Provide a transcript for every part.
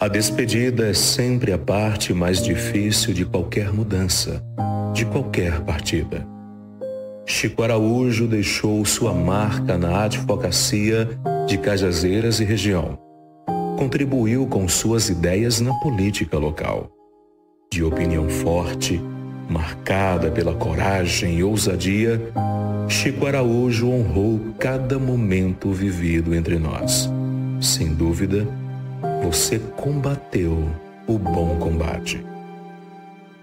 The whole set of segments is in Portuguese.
A despedida é sempre a parte mais difícil de qualquer mudança, de qualquer partida. Chico Araújo deixou sua marca na advocacia de Cajazeiras e região. Contribuiu com suas ideias na política local. De opinião forte, marcada pela coragem e ousadia, Chico Araújo honrou cada momento vivido entre nós. Sem dúvida, você combateu o bom combate.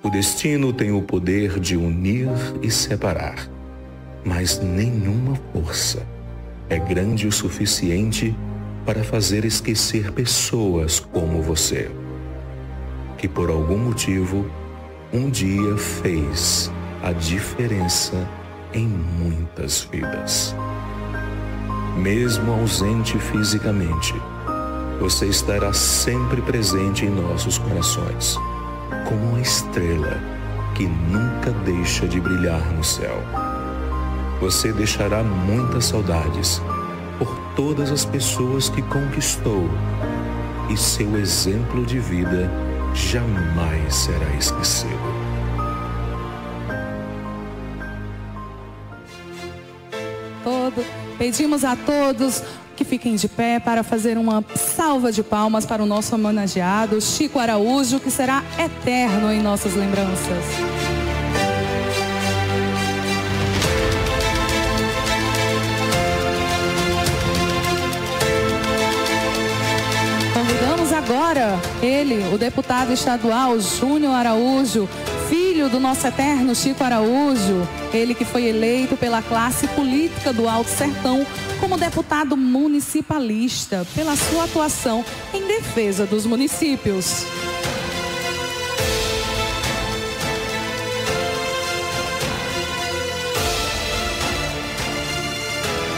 O destino tem o poder de unir e separar, mas nenhuma força é grande o suficiente para fazer esquecer pessoas como você, que por algum motivo um dia fez a diferença em muitas vidas. Mesmo ausente fisicamente, você estará sempre presente em nossos corações, como uma estrela que nunca deixa de brilhar no céu. Você deixará muitas saudades por todas as pessoas que conquistou e seu exemplo de vida jamais será esquecido. Todo, pedimos a todos que fiquem de pé para fazer uma salva de palmas para o nosso homenageado Chico Araújo, que será eterno em nossas lembranças. Agora ele, o deputado estadual Júnior Araújo, filho do nosso eterno Chico Araújo, ele que foi eleito pela classe política do Alto Sertão como deputado municipalista pela sua atuação em defesa dos municípios.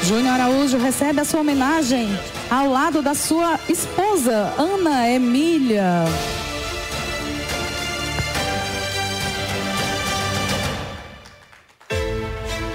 Júnior Araújo recebe a sua homenagem ao lado da sua esposa, Ana Emília.